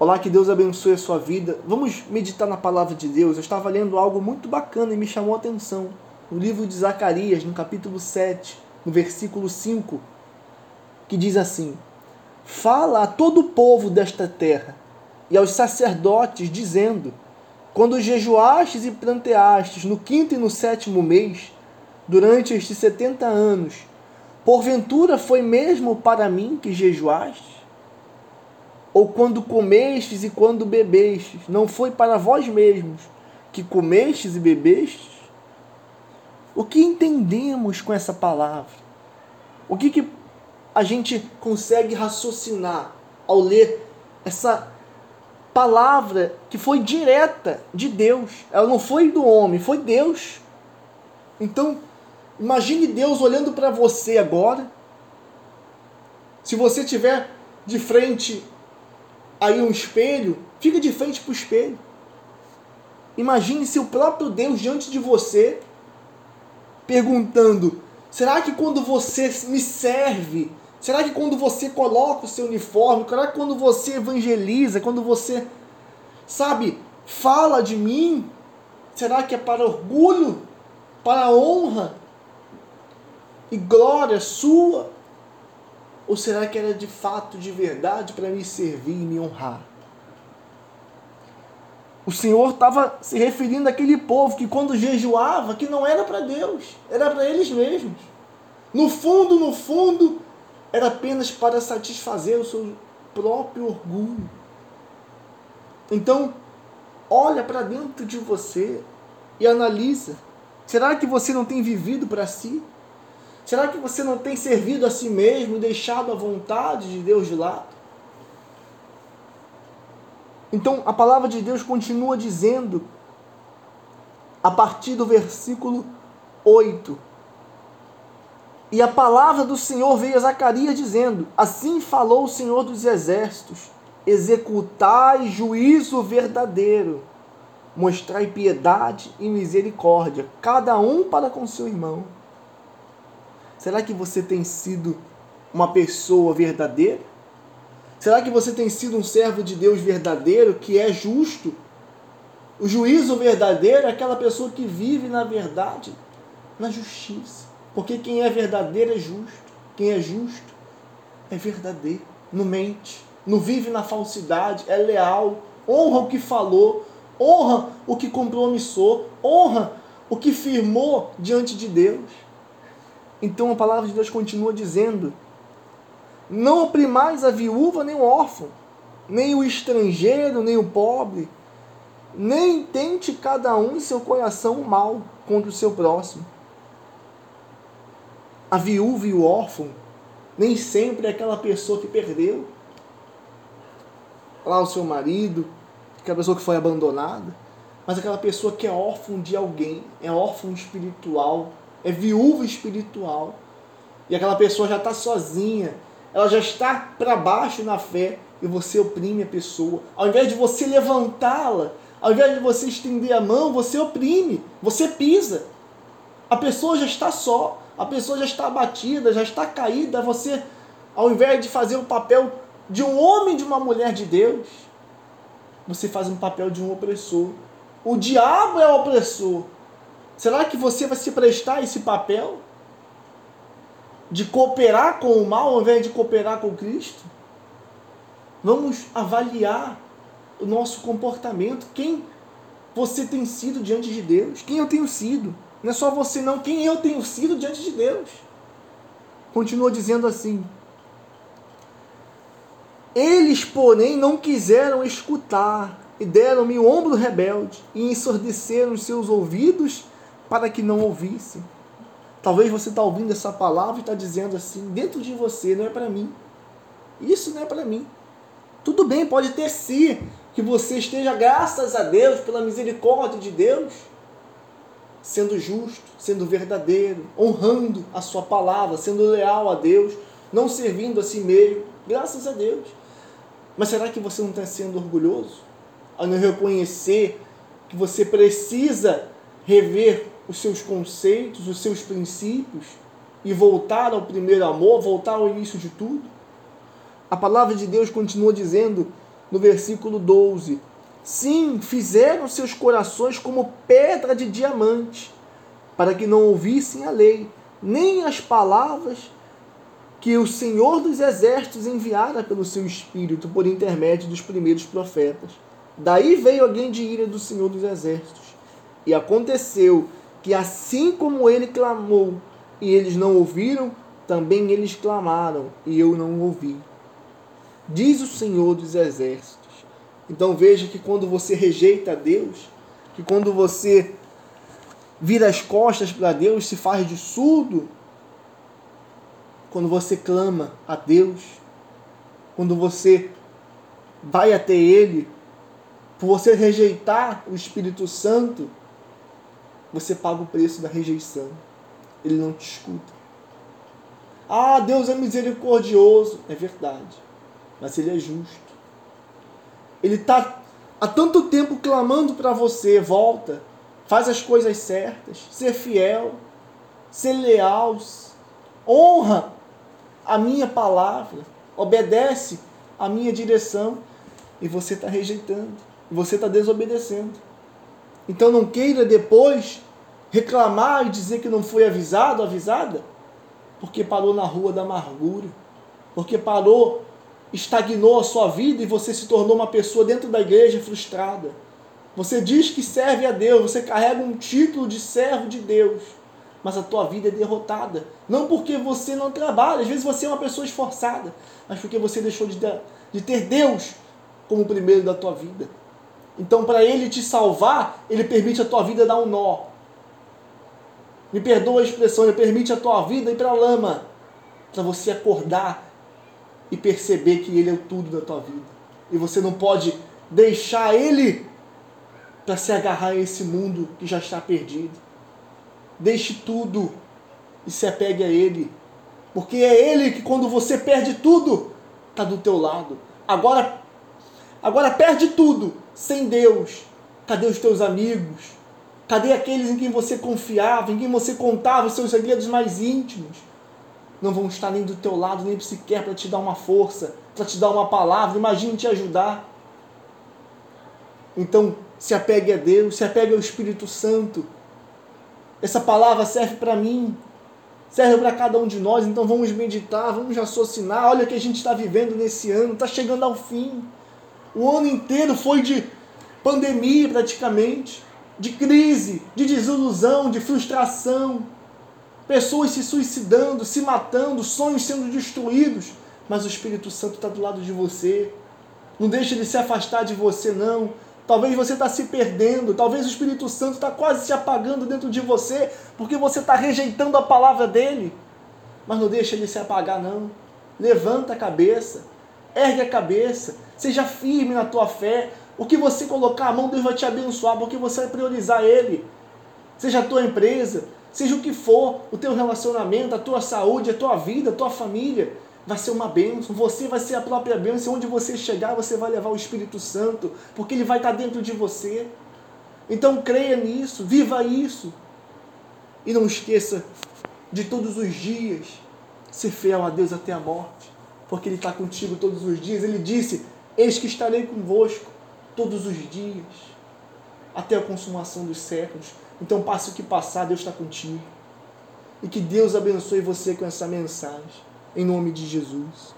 Olá, que Deus abençoe a sua vida. Vamos meditar na palavra de Deus. Eu estava lendo algo muito bacana e me chamou a atenção. No livro de Zacarias, no capítulo 7, no versículo 5, que diz assim: Fala a todo o povo desta terra e aos sacerdotes, dizendo: Quando jejuastes e planteastes no quinto e no sétimo mês, durante estes setenta anos, porventura foi mesmo para mim que jejuastes? Ou quando comestes e quando bebestes, não foi para vós mesmos que comestes e bebestes? O que entendemos com essa palavra? O que, que a gente consegue raciocinar ao ler essa palavra que foi direta de Deus? Ela não foi do homem, foi Deus. Então, imagine Deus olhando para você agora. Se você tiver de frente aí um espelho, fica de frente para o espelho. Imagine se o próprio Deus diante de você, perguntando: será que quando você me serve, será que quando você coloca o seu uniforme, será que quando você evangeliza, quando você, sabe, fala de mim, será que é para orgulho, para honra e glória sua? Ou será que era de fato, de verdade, para me servir e me honrar? O Senhor estava se referindo àquele povo que, quando jejuava, que não era para Deus, era para eles mesmos. No fundo, no fundo, era apenas para satisfazer o seu próprio orgulho. Então, olha para dentro de você e analisa. Será que você não tem vivido para si? Será que você não tem servido a si mesmo e deixado a vontade de Deus de lado? Então a palavra de Deus continua dizendo, a partir do versículo 8: E a palavra do Senhor veio a Zacarias dizendo: Assim falou o Senhor dos Exércitos: Executai juízo verdadeiro, mostrai piedade e misericórdia, cada um para com seu irmão Será que você tem sido uma pessoa verdadeira? Será que você tem sido um servo de Deus verdadeiro, que é justo? O juízo verdadeiro é aquela pessoa que vive na verdade, na justiça. Porque quem é verdadeiro é justo. Quem é justo é verdadeiro, não mente, não vive na falsidade, é leal, honra o que falou, honra o que compromissou, honra o que firmou diante de Deus. Então a palavra de Deus continua dizendo: Não oprimais a viúva nem o órfão, nem o estrangeiro, nem o pobre, nem tente cada um em seu coração o mal contra o seu próximo. A viúva e o órfão nem sempre é aquela pessoa que perdeu lá o seu marido, aquela pessoa que foi abandonada, mas aquela pessoa que é órfão de alguém, é órfão espiritual, é viúva espiritual. E aquela pessoa já está sozinha, ela já está para baixo na fé e você oprime a pessoa. Ao invés de você levantá-la, ao invés de você estender a mão, você oprime, você pisa. A pessoa já está só, a pessoa já está abatida, já está caída. Você, ao invés de fazer o papel de um homem de uma mulher de Deus, você faz um papel de um opressor. O diabo é o opressor. Será que você vai se prestar esse papel de cooperar com o mal ao invés de cooperar com Cristo? Vamos avaliar o nosso comportamento. Quem você tem sido diante de Deus? Quem eu tenho sido? Não é só você, não. Quem eu tenho sido diante de Deus? Continua dizendo assim: Eles, porém, não quiseram escutar e deram-me o ombro rebelde e ensurdeceram os seus ouvidos para que não ouvisse. Talvez você está ouvindo essa palavra e está dizendo assim, dentro de você, não é para mim. Isso não é para mim. Tudo bem, pode ter sim que você esteja, graças a Deus, pela misericórdia de Deus, sendo justo, sendo verdadeiro, honrando a sua palavra, sendo leal a Deus, não servindo a si mesmo, graças a Deus. Mas será que você não está sendo orgulhoso? A não reconhecer que você precisa rever os seus conceitos, os seus princípios e voltar ao primeiro amor, voltar ao início de tudo? A palavra de Deus continua dizendo no versículo 12: Sim, fizeram seus corações como pedra de diamante, para que não ouvissem a lei, nem as palavras que o Senhor dos Exércitos enviara pelo seu Espírito por intermédio dos primeiros profetas. Daí veio alguém de ira do Senhor dos Exércitos. E aconteceu que, assim como ele clamou e eles não ouviram, também eles clamaram e eu não ouvi. Diz o Senhor dos Exércitos. Então veja que quando você rejeita Deus, que quando você vira as costas para Deus, se faz de surdo, quando você clama a Deus, quando você vai até Ele, por você rejeitar o Espírito Santo, você paga o preço da rejeição. Ele não te escuta. Ah, Deus é misericordioso. É verdade. Mas Ele é justo. Ele está há tanto tempo clamando para você: volta, faz as coisas certas, ser fiel, ser leal, honra a minha palavra, obedece a minha direção. E você está rejeitando, você está desobedecendo. Então não queira depois reclamar e dizer que não foi avisado, avisada, porque parou na rua da amargura, porque parou, estagnou a sua vida e você se tornou uma pessoa dentro da igreja frustrada. Você diz que serve a Deus, você carrega um título de servo de Deus, mas a tua vida é derrotada. Não porque você não trabalha, às vezes você é uma pessoa esforçada, mas porque você deixou de, ter Deus como primeiro da tua vida. Então, para Ele te salvar, Ele permite a tua vida dar um nó. Me perdoa a expressão, Ele permite a tua vida ir para a lama, para você acordar e perceber que Ele é o tudo da tua vida. E você não pode deixar Ele para se agarrar a esse mundo que já está perdido. Deixe tudo e se apegue a Ele. Porque é Ele que quando você perde tudo, está do teu lado. Agora, agora perde tudo sem Deus. Cadê os teus amigos? Cadê aqueles em quem você confiava, em quem você contava os seus segredos mais íntimos? Não vão estar nem do teu lado, nem sequer para te dar uma força, para te dar uma palavra, imagine te ajudar. Então, se apegue a Deus, se apegue ao Espírito Santo, essa palavra serve para mim, serve para cada um de nós, então vamos meditar, vamos raciocinar. Olha o que a gente está vivendo nesse ano, está chegando ao fim. O ano inteiro foi de pandemia praticamente, de crise, de desilusão, de frustração. Pessoas se suicidando, se matando, sonhos sendo destruídos. Mas o Espírito Santo está do lado de você. Não deixe ele se afastar de você, não. Talvez você está se perdendo, talvez o Espírito Santo está quase se apagando dentro de você, porque você está rejeitando a palavra dele. Mas não deixe ele se apagar, não. Levanta a cabeça, ergue a cabeça, seja firme na tua fé. O que você colocar a mão, Deus vai te abençoar, porque você vai priorizar Ele. Seja a tua empresa, seja o que for, o teu relacionamento, a tua saúde, a tua vida, a tua família vai ser uma bênção, você vai ser a própria bênção, onde você chegar você vai levar o Espírito Santo, porque ele vai estar dentro de você. Então creia nisso, viva isso. E não esqueça de todos os dias ser fiel a Deus até a morte, porque Ele está contigo todos os dias. Ele disse: Eis que estarei convosco todos os dias, até a consumação dos séculos. Então, passe o que passar, Deus está contigo. E que Deus abençoe você com essa mensagem. Em nome de Jesus.